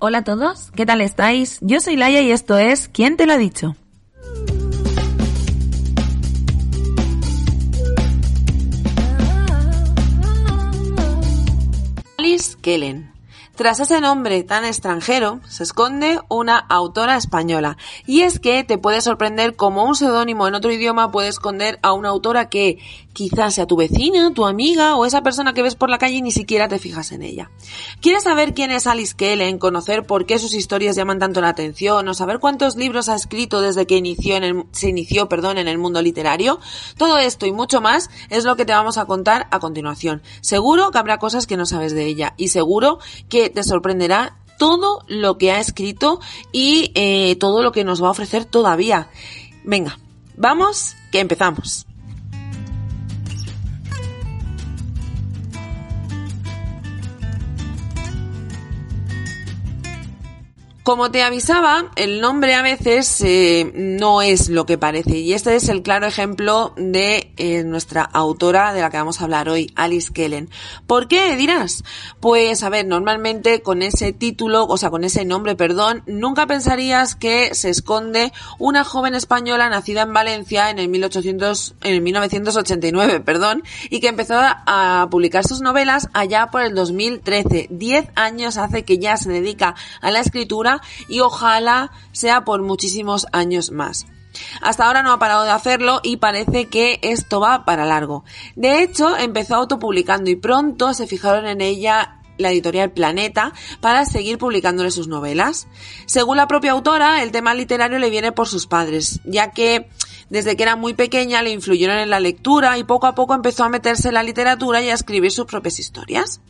Hola a todos, ¿qué tal estáis? Yo soy Laia y esto es ¿Quién te lo ha dicho? Alice Kellen. Tras ese nombre tan extranjero se esconde una autora española. Y es que te puede sorprender como un seudónimo en otro idioma puede esconder a una autora que quizás sea tu vecina, tu amiga o esa persona que ves por la calle y ni siquiera te fijas en ella. ¿Quieres saber quién es Alice Kellen, conocer por qué sus historias llaman tanto la atención o saber cuántos libros ha escrito desde que inició se inició perdón, en el mundo literario? Todo esto y mucho más es lo que te vamos a contar a continuación. Seguro que habrá cosas que no sabes de ella y seguro que te sorprenderá todo lo que ha escrito y eh, todo lo que nos va a ofrecer todavía. Venga, vamos, que empezamos. Como te avisaba, el nombre a veces eh, no es lo que parece y este es el claro ejemplo de eh, nuestra autora de la que vamos a hablar hoy, Alice Kellen. ¿Por qué dirás? Pues a ver, normalmente con ese título, o sea, con ese nombre, perdón, nunca pensarías que se esconde una joven española nacida en Valencia en el 1800, en el 1989, perdón, y que empezó a publicar sus novelas allá por el 2013. Diez años hace que ya se dedica a la escritura y ojalá sea por muchísimos años más. Hasta ahora no ha parado de hacerlo y parece que esto va para largo. De hecho, empezó autopublicando y pronto se fijaron en ella la editorial Planeta para seguir publicándole sus novelas. Según la propia autora, el tema literario le viene por sus padres, ya que desde que era muy pequeña le influyeron en la lectura y poco a poco empezó a meterse en la literatura y a escribir sus propias historias.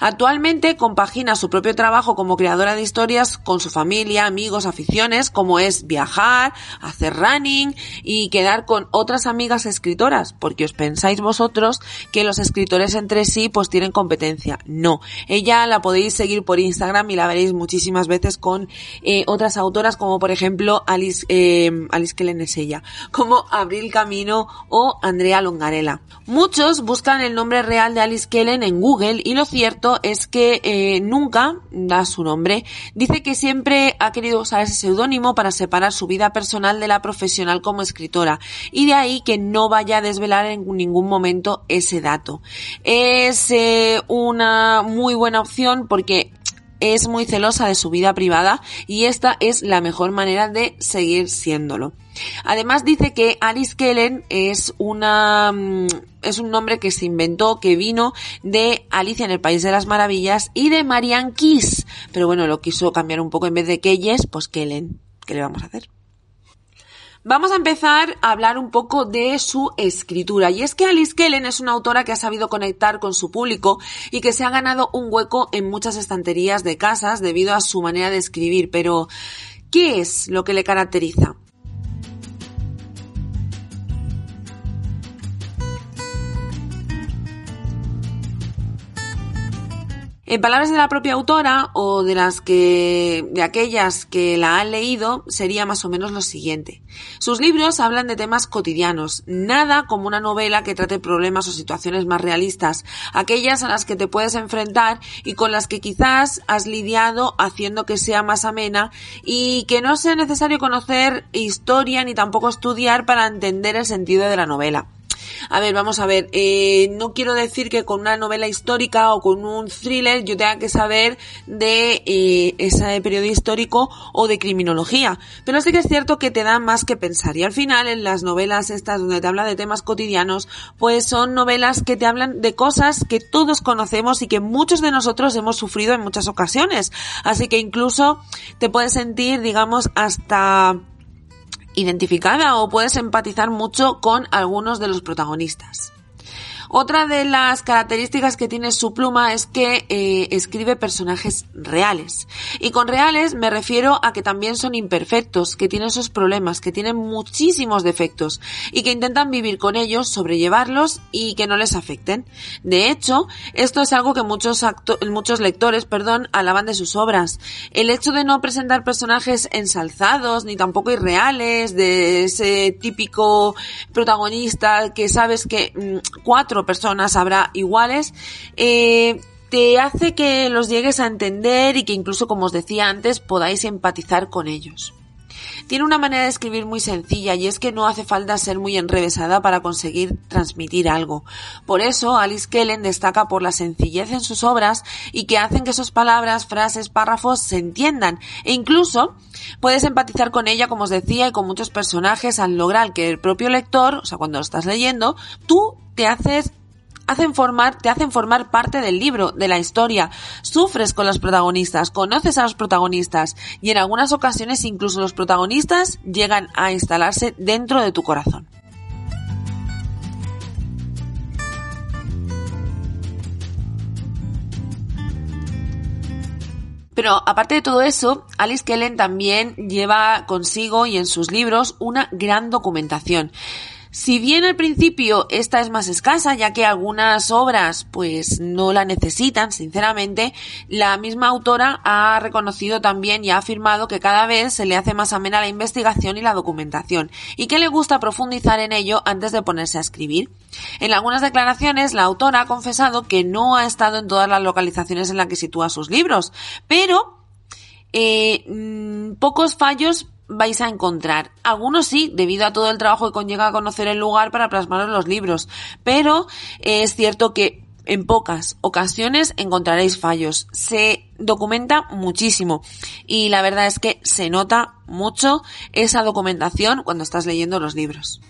Actualmente compagina su propio trabajo como creadora de historias con su familia, amigos, aficiones, como es viajar, hacer running y quedar con otras amigas escritoras, porque os pensáis vosotros que los escritores entre sí pues tienen competencia. No, ella la podéis seguir por Instagram y la veréis muchísimas veces con eh, otras autoras como por ejemplo Alice, eh, Alice Kellen es ella, como Abril Camino o Andrea Longarela. Muchos buscan el nombre real de Alice Kellen en Google y lo cierto es que eh, nunca da su nombre. Dice que siempre ha querido usar ese seudónimo para separar su vida personal de la profesional como escritora y de ahí que no vaya a desvelar en ningún momento ese dato. Es eh, una muy buena opción porque es muy celosa de su vida privada y esta es la mejor manera de seguir siéndolo. Además dice que Alice Kellen es una mm, es un nombre que se inventó, que vino de Alicia en el País de las Maravillas y de Marianne Kiss. Pero bueno, lo quiso cambiar un poco en vez de Keyes, pues Kellen. ¿Qué le vamos a hacer? Vamos a empezar a hablar un poco de su escritura. Y es que Alice Kellen es una autora que ha sabido conectar con su público y que se ha ganado un hueco en muchas estanterías de casas debido a su manera de escribir. Pero, ¿qué es lo que le caracteriza? En palabras de la propia autora o de las que, de aquellas que la han leído, sería más o menos lo siguiente. Sus libros hablan de temas cotidianos, nada como una novela que trate problemas o situaciones más realistas, aquellas a las que te puedes enfrentar y con las que quizás has lidiado haciendo que sea más amena y que no sea necesario conocer historia ni tampoco estudiar para entender el sentido de la novela. A ver, vamos a ver, eh, no quiero decir que con una novela histórica o con un thriller yo tenga que saber de eh, ese periodo histórico o de criminología, pero sí que es cierto que te da más que pensar y al final en las novelas estas donde te habla de temas cotidianos, pues son novelas que te hablan de cosas que todos conocemos y que muchos de nosotros hemos sufrido en muchas ocasiones, así que incluso te puedes sentir, digamos, hasta identificada o puedes empatizar mucho con algunos de los protagonistas. Otra de las características que tiene su pluma es que eh, escribe personajes reales. Y con reales me refiero a que también son imperfectos, que tienen sus problemas, que tienen muchísimos defectos y que intentan vivir con ellos, sobrellevarlos y que no les afecten. De hecho, esto es algo que muchos, muchos lectores perdón, alaban de sus obras. El hecho de no presentar personajes ensalzados ni tampoco irreales, de ese típico protagonista que sabes que mm, cuatro personas habrá iguales, eh, te hace que los llegues a entender y que incluso, como os decía antes, podáis empatizar con ellos. Tiene una manera de escribir muy sencilla y es que no hace falta ser muy enrevesada para conseguir transmitir algo. Por eso Alice Kellen destaca por la sencillez en sus obras y que hacen que sus palabras, frases, párrafos se entiendan e incluso puedes empatizar con ella, como os decía, y con muchos personajes al lograr que el propio lector, o sea, cuando lo estás leyendo, tú te hacen formar, te hacen formar parte del libro, de la historia. Sufres con los protagonistas, conoces a los protagonistas y en algunas ocasiones incluso los protagonistas llegan a instalarse dentro de tu corazón. Pero aparte de todo eso, Alice Kellen también lleva consigo y en sus libros una gran documentación. Si bien al principio esta es más escasa, ya que algunas obras pues no la necesitan, sinceramente, la misma autora ha reconocido también y ha afirmado que cada vez se le hace más amena la investigación y la documentación, y que le gusta profundizar en ello antes de ponerse a escribir. En algunas declaraciones, la autora ha confesado que no ha estado en todas las localizaciones en las que sitúa sus libros, pero eh, mm, pocos fallos vais a encontrar. Algunos sí, debido a todo el trabajo que conlleva a conocer el lugar para plasmar en los libros, pero eh, es cierto que en pocas ocasiones encontraréis fallos. Se documenta muchísimo y la verdad es que se nota mucho esa documentación cuando estás leyendo los libros.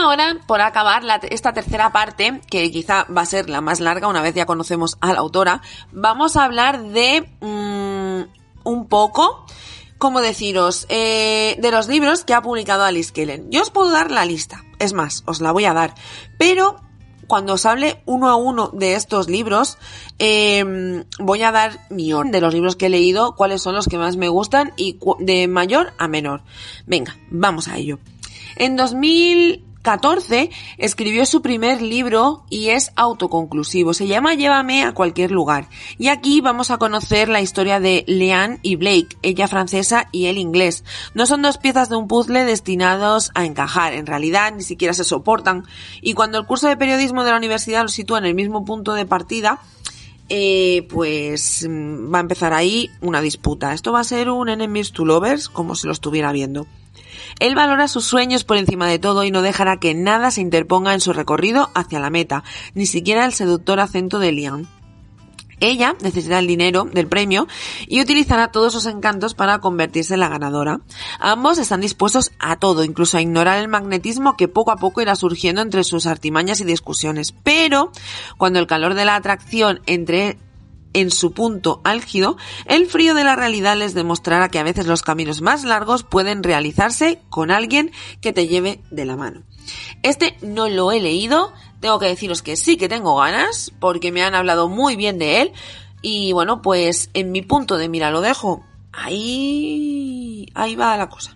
Ahora, por acabar esta tercera parte, que quizá va a ser la más larga una vez ya conocemos a la autora, vamos a hablar de mm, un poco, como deciros, eh, de los libros que ha publicado Alice Kellen. Yo os puedo dar la lista, es más, os la voy a dar, pero cuando os hable uno a uno de estos libros, em, voy a dar mi orden de los libros que he leído, cuáles son los que más me gustan y de mayor a menor. Venga, vamos a ello. En 2014 escribió su primer libro y es autoconclusivo. Se llama Llévame a cualquier lugar. Y aquí vamos a conocer la historia de Leanne y Blake, ella francesa y él inglés. No son dos piezas de un puzzle destinados a encajar. En realidad ni siquiera se soportan. Y cuando el curso de periodismo de la universidad los sitúa en el mismo punto de partida, eh, pues mm, va a empezar ahí una disputa. Esto va a ser un enemies to lovers, como si lo estuviera viendo. Él valora sus sueños por encima de todo y no dejará que nada se interponga en su recorrido hacia la meta, ni siquiera el seductor acento de Lian. Ella necesita el dinero del premio y utilizará todos sus encantos para convertirse en la ganadora. Ambos están dispuestos a todo, incluso a ignorar el magnetismo que poco a poco irá surgiendo entre sus artimañas y discusiones. Pero, cuando el calor de la atracción entre en su punto álgido, el frío de la realidad les demostrará que a veces los caminos más largos pueden realizarse con alguien que te lleve de la mano. Este no lo he leído, tengo que deciros que sí que tengo ganas, porque me han hablado muy bien de él, y bueno, pues en mi punto de mira lo dejo. Ahí, ahí va la cosa.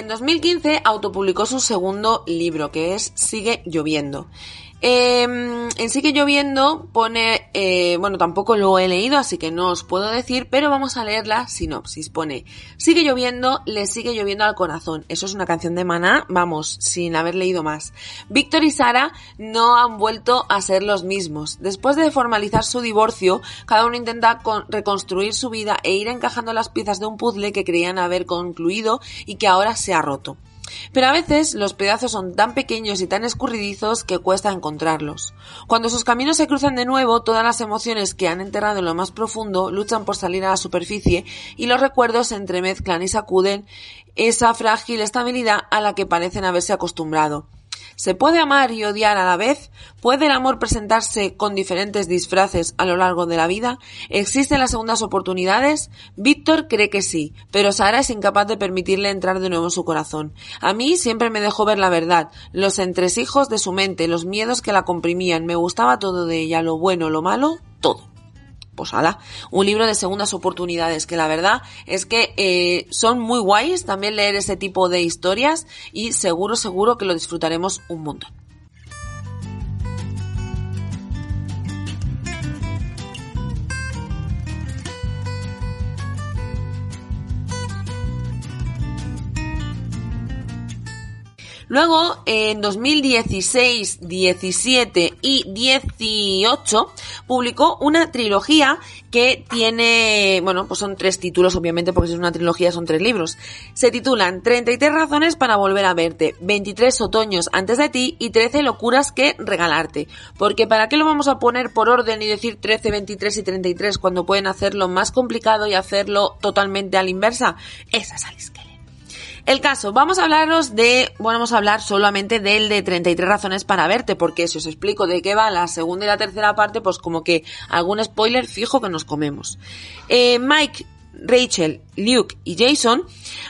En 2015 autopublicó su segundo libro, que es Sigue lloviendo. Eh, en Sigue lloviendo pone, eh, bueno, tampoco lo he leído, así que no os puedo decir, pero vamos a leer la sinopsis. Pone, sigue lloviendo, le sigue lloviendo al corazón. Eso es una canción de Maná, vamos, sin haber leído más. Víctor y Sara no han vuelto a ser los mismos. Después de formalizar su divorcio, cada uno intenta reconstruir su vida e ir encajando las piezas de un puzzle que creían haber concluido y que ahora se ha roto. Pero a veces los pedazos son tan pequeños y tan escurridizos que cuesta encontrarlos. Cuando sus caminos se cruzan de nuevo, todas las emociones que han enterrado en lo más profundo luchan por salir a la superficie y los recuerdos se entremezclan y sacuden esa frágil estabilidad a la que parecen haberse acostumbrado. ¿Se puede amar y odiar a la vez? ¿Puede el amor presentarse con diferentes disfraces a lo largo de la vida? ¿Existen las segundas oportunidades? Víctor cree que sí, pero Sara es incapaz de permitirle entrar de nuevo en su corazón. A mí siempre me dejó ver la verdad, los entresijos de su mente, los miedos que la comprimían, me gustaba todo de ella, lo bueno, lo malo, todo. Pues un libro de segundas oportunidades que la verdad es que eh, son muy guays también leer ese tipo de historias y seguro, seguro que lo disfrutaremos un montón. Luego, en 2016, 17 y 18, publicó una trilogía que tiene, bueno, pues son tres títulos, obviamente, porque si es una trilogía son tres libros. Se titulan 33 razones para volver a verte, 23 otoños antes de ti y 13 locuras que regalarte. Porque ¿para qué lo vamos a poner por orden y decir 13, 23 y 33 cuando pueden hacerlo más complicado y hacerlo totalmente a la inversa? Esa es Alice el caso, vamos a hablaros de, bueno, vamos a hablar solamente del de 33 razones para verte, porque si os explico de qué va la segunda y la tercera parte, pues como que algún spoiler fijo que nos comemos. Eh, Mike Rachel, Luke y Jason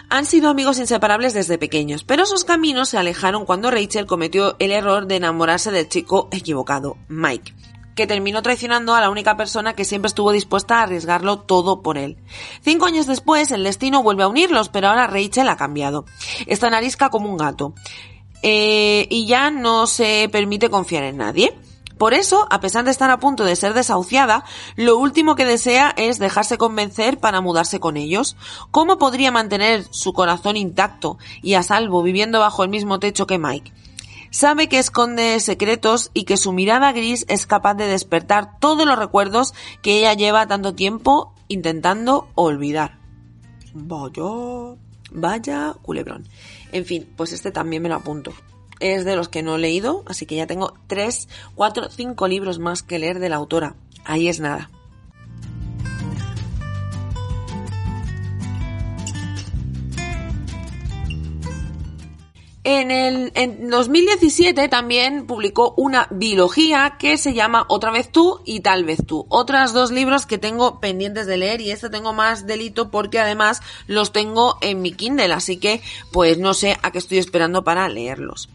han sido amigos inseparables desde pequeños, pero sus caminos se alejaron cuando Rachel cometió el error de enamorarse del chico equivocado, Mike que terminó traicionando a la única persona que siempre estuvo dispuesta a arriesgarlo todo por él. Cinco años después, el destino vuelve a unirlos, pero ahora Rachel ha cambiado. Está narisca como un gato. Eh, y ya no se permite confiar en nadie. Por eso, a pesar de estar a punto de ser desahuciada, lo último que desea es dejarse convencer para mudarse con ellos. ¿Cómo podría mantener su corazón intacto y a salvo viviendo bajo el mismo techo que Mike? Sabe que esconde secretos y que su mirada gris es capaz de despertar todos los recuerdos que ella lleva tanto tiempo intentando olvidar. Vaya, vaya culebrón. En fin, pues este también me lo apunto. Es de los que no he leído, así que ya tengo tres, cuatro, cinco libros más que leer de la autora. Ahí es nada. En el en 2017 también publicó una biología que se llama Otra vez tú y Tal vez tú. Otras dos libros que tengo pendientes de leer y este tengo más delito porque además los tengo en mi Kindle, así que pues no sé a qué estoy esperando para leerlos.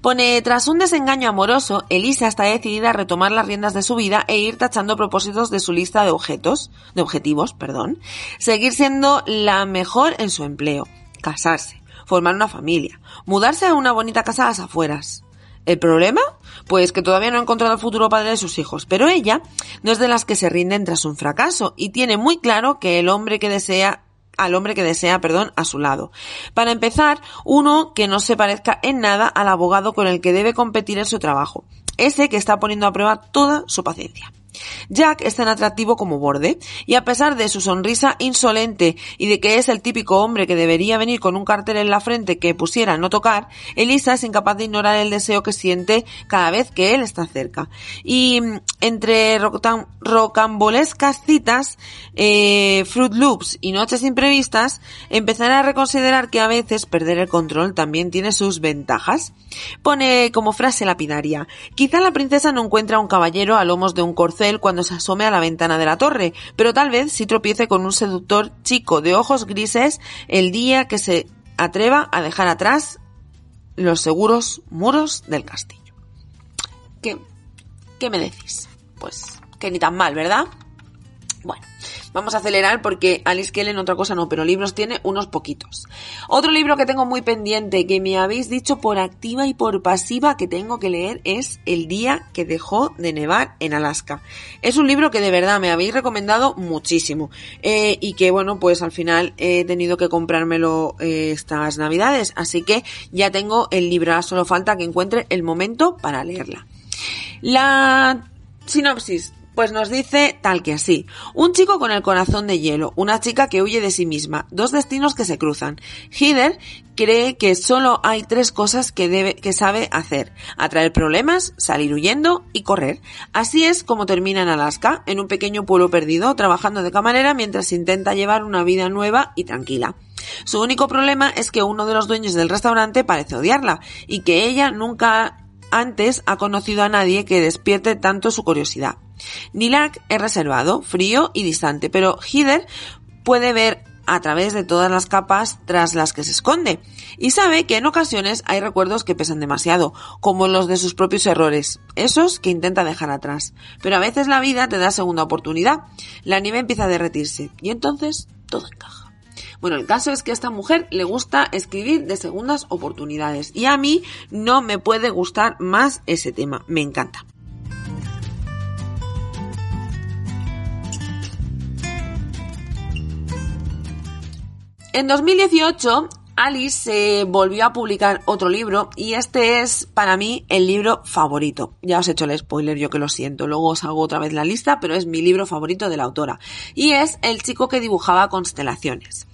Pone, tras un desengaño amoroso, Elisa está decidida a retomar las riendas de su vida e ir tachando propósitos de su lista de objetos, de objetivos, perdón, seguir siendo la mejor en su empleo, casarse, formar una familia, mudarse a una bonita casa a las afueras. ¿El problema? Pues que todavía no ha encontrado el futuro padre de sus hijos, pero ella no es de las que se rinden tras un fracaso y tiene muy claro que el hombre que desea al hombre que desea, perdón, a su lado. Para empezar, uno que no se parezca en nada al abogado con el que debe competir en su trabajo, ese que está poniendo a prueba toda su paciencia. Jack es tan atractivo como borde, y a pesar de su sonrisa insolente y de que es el típico hombre que debería venir con un cartel en la frente que pusiera no tocar, Elisa es incapaz de ignorar el deseo que siente cada vez que él está cerca. Y mm, entre rocambolescas citas, eh, Fruit Loops y noches imprevistas, empezará a reconsiderar que a veces perder el control también tiene sus ventajas. Pone como frase lapidaria, quizá la princesa no encuentra un caballero a lomos de un corcel cuando se asome a la ventana de la torre, pero tal vez sí tropiece con un seductor chico de ojos grises el día que se atreva a dejar atrás los seguros muros del castillo. ¿Qué, qué me decís? Pues que ni tan mal, ¿verdad? Bueno, vamos a acelerar porque Alice Kellen otra cosa no, pero libros tiene unos poquitos. Otro libro que tengo muy pendiente, que me habéis dicho por activa y por pasiva que tengo que leer, es El día que dejó de nevar en Alaska. Es un libro que de verdad me habéis recomendado muchísimo eh, y que bueno, pues al final he tenido que comprármelo eh, estas navidades, así que ya tengo el libro, solo falta que encuentre el momento para leerla. La sinopsis pues nos dice tal que así. Un chico con el corazón de hielo, una chica que huye de sí misma, dos destinos que se cruzan. Hider cree que solo hay tres cosas que debe, que sabe hacer. Atraer problemas, salir huyendo y correr. Así es como termina en Alaska, en un pequeño pueblo perdido, trabajando de camarera mientras intenta llevar una vida nueva y tranquila. Su único problema es que uno de los dueños del restaurante parece odiarla y que ella nunca antes ha conocido a nadie que despierte tanto su curiosidad. Nilak es reservado, frío y distante, pero Hider puede ver a través de todas las capas tras las que se esconde y sabe que en ocasiones hay recuerdos que pesan demasiado, como los de sus propios errores, esos que intenta dejar atrás. Pero a veces la vida te da segunda oportunidad, la nieve empieza a derretirse y entonces todo encaja. Bueno, el caso es que a esta mujer le gusta escribir de segundas oportunidades y a mí no me puede gustar más ese tema, me encanta. En 2018, Alice volvió a publicar otro libro y este es para mí el libro favorito. Ya os he hecho el spoiler, yo que lo siento. Luego os hago otra vez la lista, pero es mi libro favorito de la autora. Y es El chico que dibujaba constelaciones.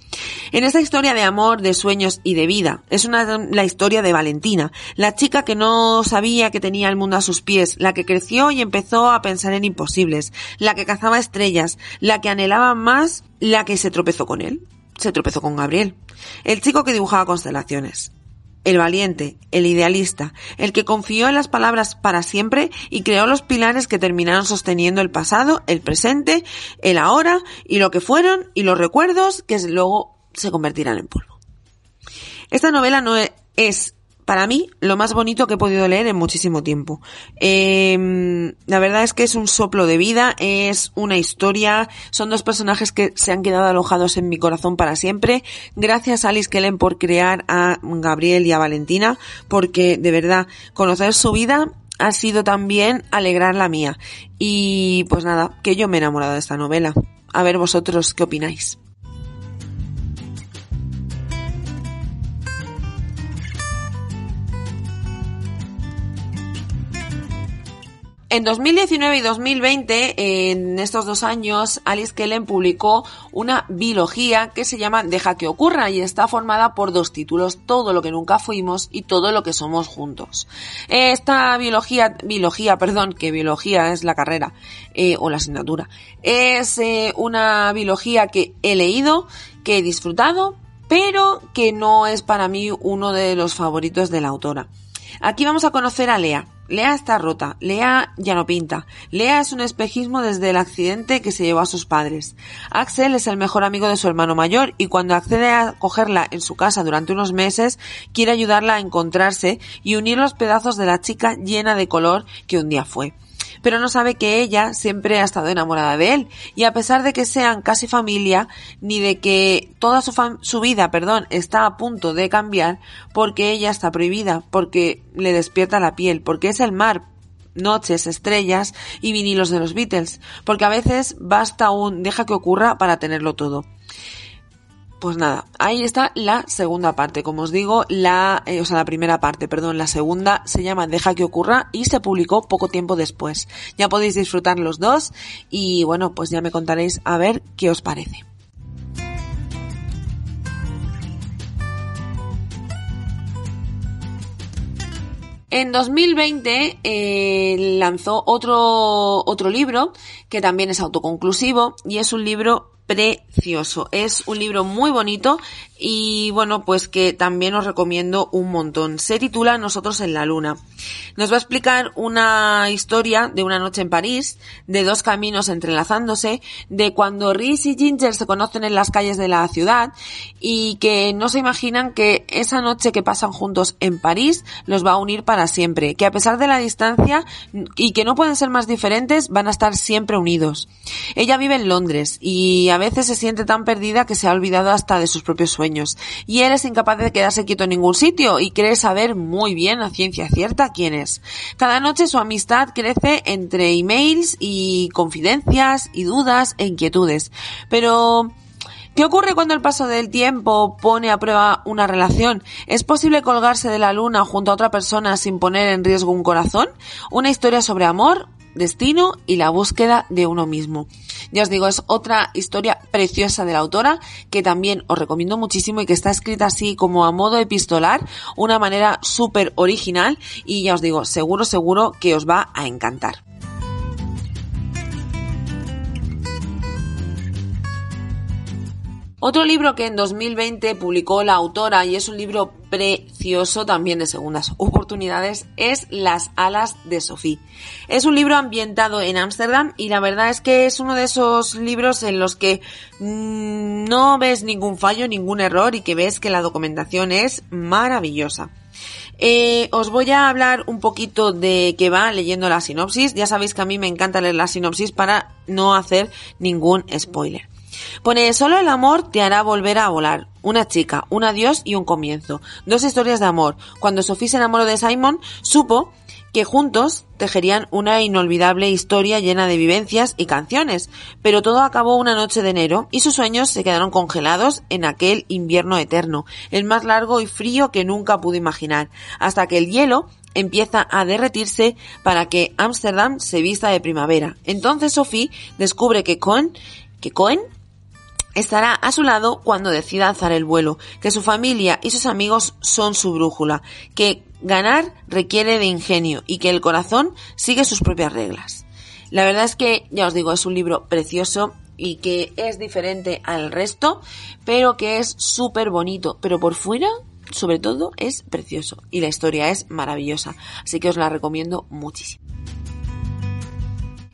En esta historia de amor, de sueños y de vida, es una, la historia de Valentina, la chica que no sabía que tenía el mundo a sus pies, la que creció y empezó a pensar en imposibles, la que cazaba estrellas, la que anhelaba más, la que se tropezó con él se tropezó con Gabriel, el chico que dibujaba constelaciones. El valiente, el idealista, el que confió en las palabras para siempre y creó los pilares que terminaron sosteniendo el pasado, el presente, el ahora y lo que fueron y los recuerdos que luego se convertirán en polvo. Esta novela no es para mí, lo más bonito que he podido leer en muchísimo tiempo. Em, la verdad es que es un soplo de vida, es una historia, son dos personajes que se han quedado alojados en mi corazón para siempre. Gracias a Alice Kellen por crear a Gabriel y a Valentina, porque de verdad, conocer su vida ha sido también alegrar la mía. Y pues nada, que yo me he enamorado de esta novela. A ver vosotros qué opináis. En 2019 y 2020, en estos dos años, Alice Kellen publicó una biología que se llama Deja que ocurra y está formada por dos títulos, Todo lo que nunca fuimos y Todo lo que somos juntos. Esta biología, biología, perdón, que biología es la carrera eh, o la asignatura, es eh, una biología que he leído, que he disfrutado, pero que no es para mí uno de los favoritos de la autora. Aquí vamos a conocer a Lea. Lea está rota, Lea ya no pinta. Lea es un espejismo desde el accidente que se llevó a sus padres. Axel es el mejor amigo de su hermano mayor y cuando accede a cogerla en su casa durante unos meses, quiere ayudarla a encontrarse y unir los pedazos de la chica llena de color que un día fue pero no sabe que ella siempre ha estado enamorada de él y a pesar de que sean casi familia ni de que toda su, su vida, perdón, está a punto de cambiar porque ella está prohibida, porque le despierta la piel, porque es el mar, noches, estrellas y vinilos de los Beatles, porque a veces basta un deja que ocurra para tenerlo todo. Pues nada, ahí está la segunda parte. Como os digo, la, eh, o sea, la primera parte, perdón, la segunda se llama Deja que ocurra y se publicó poco tiempo después. Ya podéis disfrutar los dos y bueno, pues ya me contaréis a ver qué os parece. En 2020 eh, lanzó otro, otro libro que también es autoconclusivo y es un libro precioso. Es un libro muy bonito y bueno, pues que también os recomiendo un montón. Se titula Nosotros en la Luna. Nos va a explicar una historia de una noche en París, de dos caminos entrelazándose, de cuando Rhys y Ginger se conocen en las calles de la ciudad y que no se imaginan que esa noche que pasan juntos en París los va a unir para siempre, que a pesar de la distancia y que no pueden ser más diferentes, van a estar siempre unidos. Ella vive en Londres y a veces se siente tan perdida que se ha olvidado hasta de sus propios sueños y él es incapaz de quedarse quieto en ningún sitio y cree saber muy bien a ciencia cierta quién es. Cada noche su amistad crece entre emails y confidencias y dudas e inquietudes. Pero ¿Qué ocurre cuando el paso del tiempo pone a prueba una relación? ¿Es posible colgarse de la luna junto a otra persona sin poner en riesgo un corazón? Una historia sobre amor, destino y la búsqueda de uno mismo. Ya os digo, es otra historia preciosa de la autora que también os recomiendo muchísimo y que está escrita así como a modo epistolar, una manera súper original y ya os digo, seguro, seguro que os va a encantar. Otro libro que en 2020 publicó la autora y es un libro precioso también de segundas oportunidades es Las alas de Sophie. Es un libro ambientado en Ámsterdam y la verdad es que es uno de esos libros en los que mm, no ves ningún fallo, ningún error y que ves que la documentación es maravillosa. Eh, os voy a hablar un poquito de qué va leyendo la sinopsis. Ya sabéis que a mí me encanta leer la sinopsis para no hacer ningún spoiler. Pone, solo el amor te hará volver a volar. Una chica, un adiós y un comienzo. Dos historias de amor. Cuando Sophie se enamoró de Simon, supo que juntos tejerían una inolvidable historia llena de vivencias y canciones, pero todo acabó una noche de enero y sus sueños se quedaron congelados en aquel invierno eterno, el más largo y frío que nunca pudo imaginar, hasta que el hielo empieza a derretirse para que Ámsterdam se vista de primavera. Entonces Sophie descubre que Cohen, que Cohen estará a su lado cuando decida alzar el vuelo, que su familia y sus amigos son su brújula, que ganar requiere de ingenio y que el corazón sigue sus propias reglas. La verdad es que, ya os digo, es un libro precioso y que es diferente al resto, pero que es súper bonito, pero por fuera, sobre todo, es precioso y la historia es maravillosa, así que os la recomiendo muchísimo.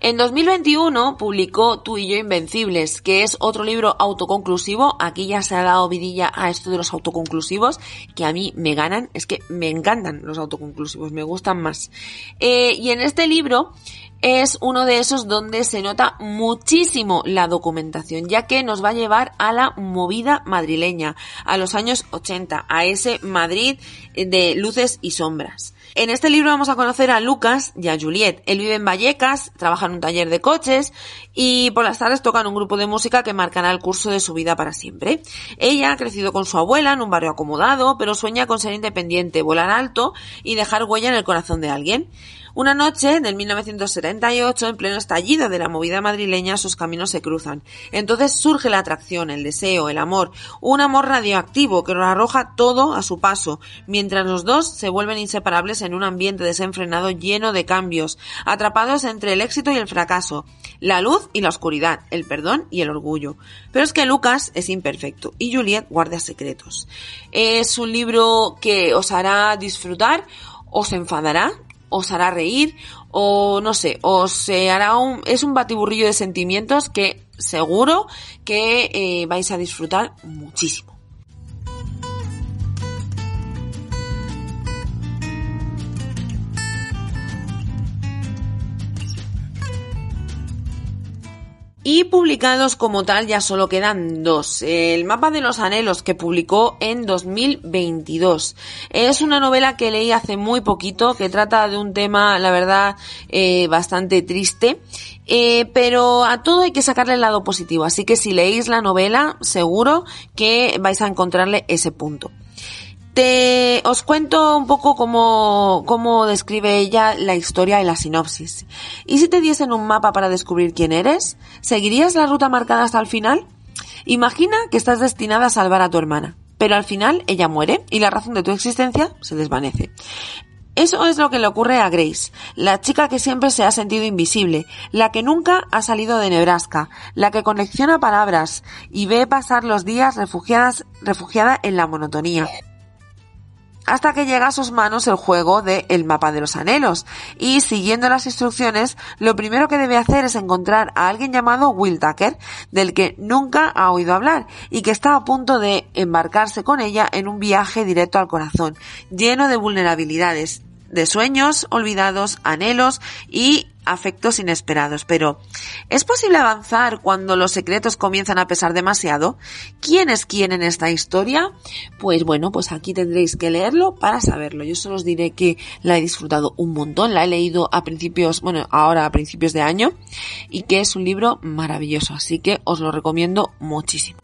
En 2021 publicó Tú y yo Invencibles, que es otro libro autoconclusivo. Aquí ya se ha dado vidilla a esto de los autoconclusivos, que a mí me ganan. Es que me encantan los autoconclusivos, me gustan más. Eh, y en este libro es uno de esos donde se nota muchísimo la documentación, ya que nos va a llevar a la movida madrileña, a los años 80, a ese Madrid de luces y sombras. En este libro vamos a conocer a Lucas y a Juliet. Él vive en Vallecas, trabaja en un taller de coches y por las tardes tocan un grupo de música que marcará el curso de su vida para siempre. Ella ha crecido con su abuela en un barrio acomodado, pero sueña con ser independiente, volar alto y dejar huella en el corazón de alguien. Una noche del 1978, en pleno estallido de la movida madrileña, sus caminos se cruzan. Entonces surge la atracción, el deseo, el amor, un amor radioactivo que lo arroja todo a su paso, mientras los dos se vuelven inseparables en un ambiente desenfrenado lleno de cambios, atrapados entre el éxito y el fracaso, la luz y la oscuridad, el perdón y el orgullo. Pero es que Lucas es imperfecto y Juliet guarda secretos. Es un libro que os hará disfrutar, os enfadará, os hará reír o no sé, os hará un, es un batiburrillo de sentimientos que seguro que eh, vais a disfrutar muchísimo. Y publicados como tal ya solo quedan dos. El mapa de los anhelos que publicó en 2022. Es una novela que leí hace muy poquito que trata de un tema, la verdad, eh, bastante triste. Eh, pero a todo hay que sacarle el lado positivo. Así que si leéis la novela, seguro que vais a encontrarle ese punto. Te os cuento un poco cómo, cómo describe ella la historia y la sinopsis. ¿Y si te diesen un mapa para descubrir quién eres? ¿Seguirías la ruta marcada hasta el final? Imagina que estás destinada a salvar a tu hermana, pero al final ella muere y la razón de tu existencia se desvanece. Eso es lo que le ocurre a Grace, la chica que siempre se ha sentido invisible, la que nunca ha salido de Nebraska, la que colecciona palabras y ve pasar los días refugiadas, refugiada en la monotonía hasta que llega a sus manos el juego de El mapa de los anhelos. Y siguiendo las instrucciones lo primero que debe hacer es encontrar a alguien llamado Will Tucker del que nunca ha oído hablar y que está a punto de embarcarse con ella en un viaje directo al corazón lleno de vulnerabilidades de sueños olvidados, anhelos y afectos inesperados. Pero, ¿es posible avanzar cuando los secretos comienzan a pesar demasiado? ¿Quién es quién en esta historia? Pues bueno, pues aquí tendréis que leerlo para saberlo. Yo solo os diré que la he disfrutado un montón, la he leído a principios, bueno, ahora a principios de año, y que es un libro maravilloso, así que os lo recomiendo muchísimo.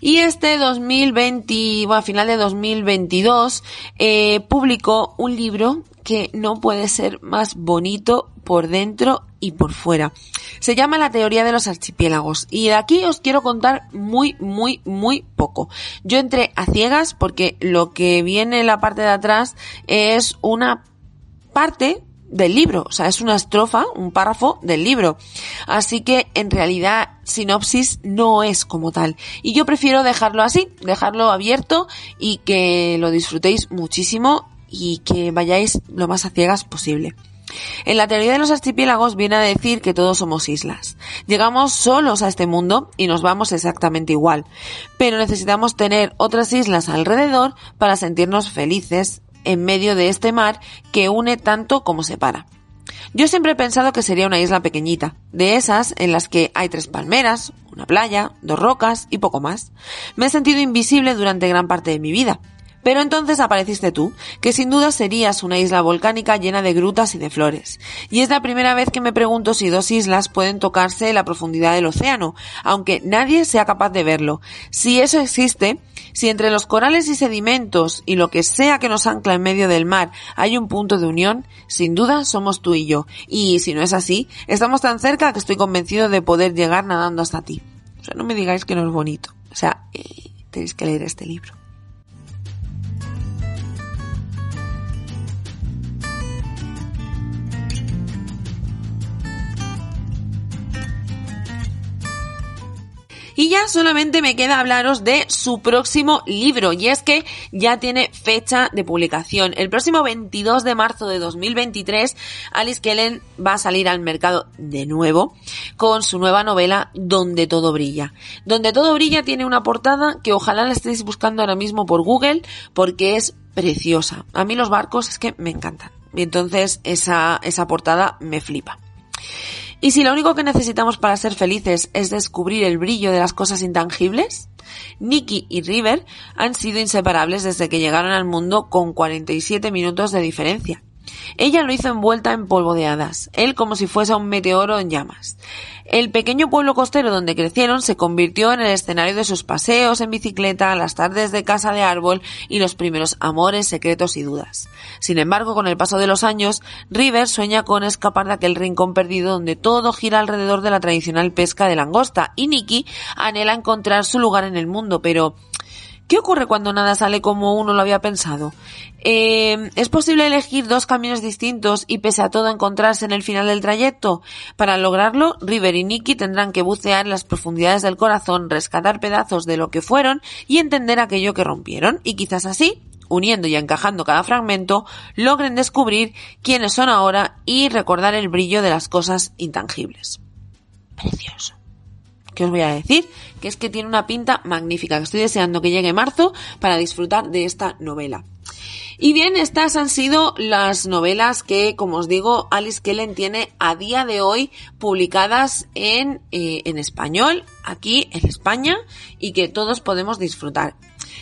Y este 2020, bueno, a final de 2022, eh, publicó un libro que no puede ser más bonito por dentro y por fuera. Se llama La teoría de los archipiélagos y de aquí os quiero contar muy, muy, muy poco. Yo entré a ciegas porque lo que viene en la parte de atrás es una parte del libro, o sea, es una estrofa, un párrafo del libro. Así que en realidad sinopsis no es como tal. Y yo prefiero dejarlo así, dejarlo abierto y que lo disfrutéis muchísimo y que vayáis lo más a ciegas posible. En la teoría de los archipiélagos viene a decir que todos somos islas. Llegamos solos a este mundo y nos vamos exactamente igual, pero necesitamos tener otras islas alrededor para sentirnos felices en medio de este mar que une tanto como separa. Yo siempre he pensado que sería una isla pequeñita, de esas en las que hay tres palmeras, una playa, dos rocas y poco más. Me he sentido invisible durante gran parte de mi vida. Pero entonces apareciste tú, que sin duda serías una isla volcánica llena de grutas y de flores. Y es la primera vez que me pregunto si dos islas pueden tocarse en la profundidad del océano, aunque nadie sea capaz de verlo. Si eso existe, si entre los corales y sedimentos y lo que sea que nos ancla en medio del mar hay un punto de unión, sin duda somos tú y yo. Y si no es así, estamos tan cerca que estoy convencido de poder llegar nadando hasta ti. O sea, no me digáis que no es bonito. O sea, eh, tenéis que leer este libro. Y ya solamente me queda hablaros de su próximo libro, y es que ya tiene fecha de publicación. El próximo 22 de marzo de 2023, Alice Kellen va a salir al mercado de nuevo con su nueva novela Donde todo brilla. Donde todo brilla tiene una portada que ojalá la estéis buscando ahora mismo por Google porque es preciosa. A mí los barcos es que me encantan. Y entonces esa, esa portada me flipa. ¿Y si lo único que necesitamos para ser felices es descubrir el brillo de las cosas intangibles? Nicky y River han sido inseparables desde que llegaron al mundo con 47 minutos de diferencia. Ella lo hizo envuelta en polvo de hadas, él como si fuese un meteoro en llamas. El pequeño pueblo costero donde crecieron se convirtió en el escenario de sus paseos en bicicleta, las tardes de casa de árbol y los primeros amores, secretos y dudas. Sin embargo, con el paso de los años, River sueña con escapar de aquel rincón perdido donde todo gira alrededor de la tradicional pesca de langosta y Nicky anhela encontrar su lugar en el mundo, pero ¿Qué ocurre cuando nada sale como uno lo había pensado? Eh, ¿Es posible elegir dos caminos distintos y pese a todo encontrarse en el final del trayecto? Para lograrlo, River y Nicky tendrán que bucear en las profundidades del corazón, rescatar pedazos de lo que fueron y entender aquello que rompieron, y quizás así, uniendo y encajando cada fragmento, logren descubrir quiénes son ahora y recordar el brillo de las cosas intangibles. Precioso. ¿Qué os voy a decir? Que es que tiene una pinta magnífica, que estoy deseando que llegue marzo para disfrutar de esta novela. Y bien, estas han sido las novelas que, como os digo, Alice Kellen tiene a día de hoy publicadas en, eh, en español, aquí en España, y que todos podemos disfrutar.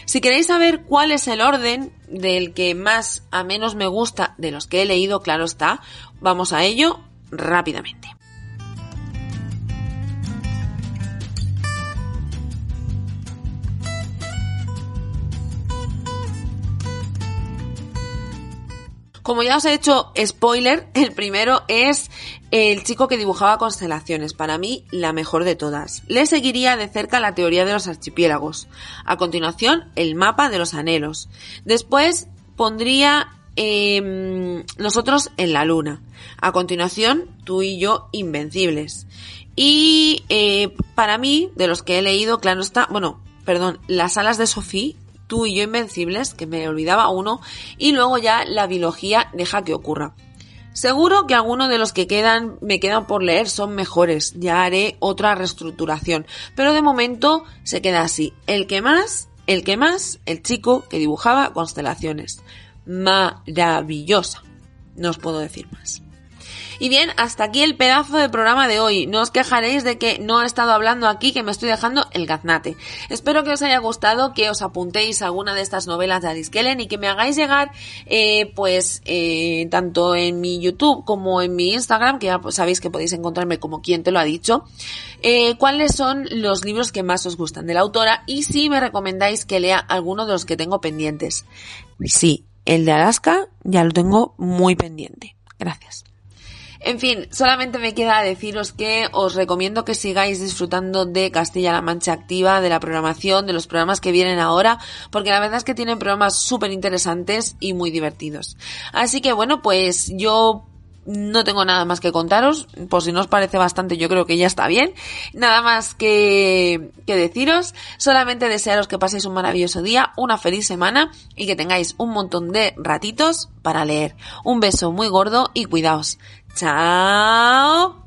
Si queréis saber cuál es el orden del que más a menos me gusta de los que he leído, claro está, vamos a ello rápidamente. Como ya os he hecho spoiler, el primero es el chico que dibujaba constelaciones, para mí la mejor de todas. Le seguiría de cerca la teoría de los archipiélagos. A continuación, el mapa de los anhelos. Después pondría em, nosotros en la luna. A continuación, tú y yo invencibles. Y eh, para mí, de los que he leído, claro está, bueno, perdón, las alas de Sofía Tú y yo invencibles, que me olvidaba uno, y luego ya la biología deja que ocurra. Seguro que algunos de los que quedan, me quedan por leer son mejores, ya haré otra reestructuración, pero de momento se queda así. El que más, el que más, el chico que dibujaba constelaciones. Maravillosa. No os puedo decir más. Y bien, hasta aquí el pedazo de programa de hoy. No os quejaréis de que no he estado hablando aquí, que me estoy dejando el gaznate. Espero que os haya gustado, que os apuntéis a alguna de estas novelas de Alice Kellen y que me hagáis llegar, eh, pues, eh, tanto en mi YouTube como en mi Instagram, que ya sabéis que podéis encontrarme como quien te lo ha dicho, eh, cuáles son los libros que más os gustan de la autora y si me recomendáis que lea alguno de los que tengo pendientes. Sí, el de Alaska ya lo tengo muy pendiente. Gracias. En fin, solamente me queda deciros que os recomiendo que sigáis disfrutando de Castilla-La Mancha Activa, de la programación, de los programas que vienen ahora, porque la verdad es que tienen programas súper interesantes y muy divertidos. Así que bueno, pues yo no tengo nada más que contaros, por si no os parece bastante, yo creo que ya está bien. Nada más que, que deciros, solamente desearos que paséis un maravilloso día, una feliz semana y que tengáis un montón de ratitos para leer. Un beso muy gordo y cuidaos. 走